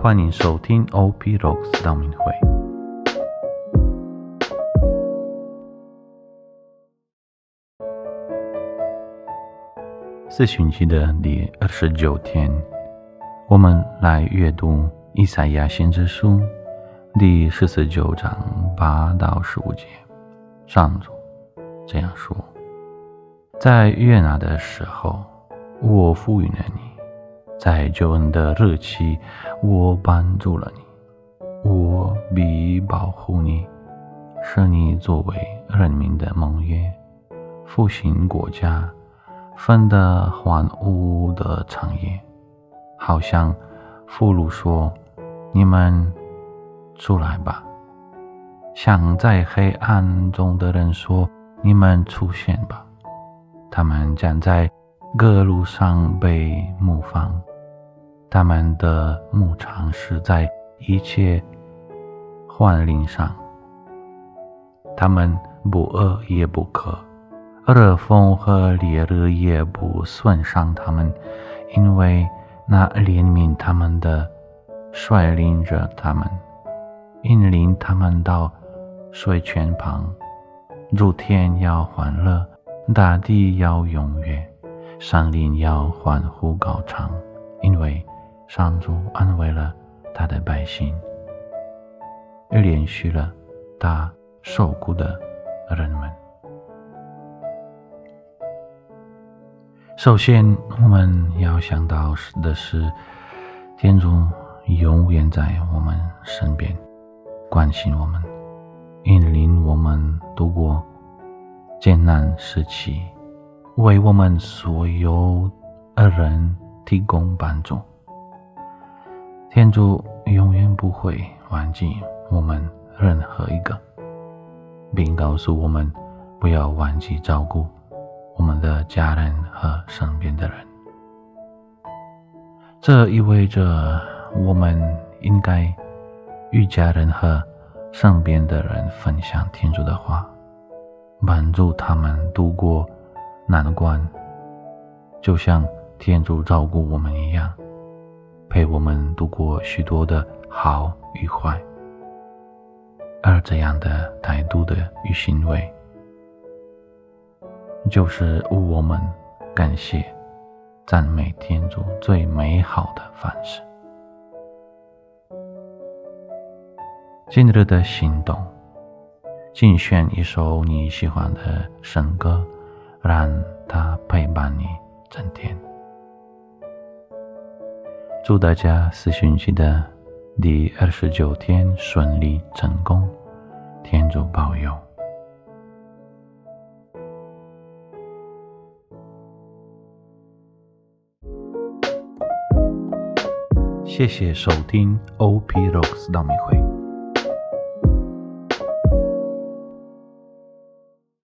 欢迎收听 OP Rocks 道明会。四旬期的第二十九天，我们来阅读以赛亚先知书第十九章八到十五节。上主这样说：在悦纳的时候，我赋予了你；在救恩的日期，我帮助了你。我必保护你，使你作为人民的盟约，复兴国家。分得荒芜的长夜，好像俘虏说：“你们出来吧。”像在黑暗中的人说：“你们出现吧。”他们将在各路上被牧放，他们的牧场是在一切幻林上，他们不饿也不渴。热风和烈日也不损伤他们，因为那怜悯他们的率领着他们，引领他们到水泉旁。诸天要欢乐，大地要踊跃，山林要欢呼高唱，因为上主安慰了他的百姓，又连续了他受苦的人们。首先，我们要想到的是，天主永远在我们身边，关心我们，引领我们度过艰难时期，为我们所有的人提供帮助。天主永远不会忘记我们任何一个，并告诉我们不要忘记照顾。我们的家人和身边的人，这意味着我们应该与家人和身边的人分享天主的话，帮助他们度过难关，就像天主照顾我们一样，陪我们度过许多的好与坏。而这样的态度的与行为。就是我们感谢、赞美天主最美好的方式。今日的行动，精选一首你喜欢的神歌，让它陪伴你整天。祝大家四旬期的第二十九天顺利成功，天主保佑。谢谢收听 OP Rocks 道明会。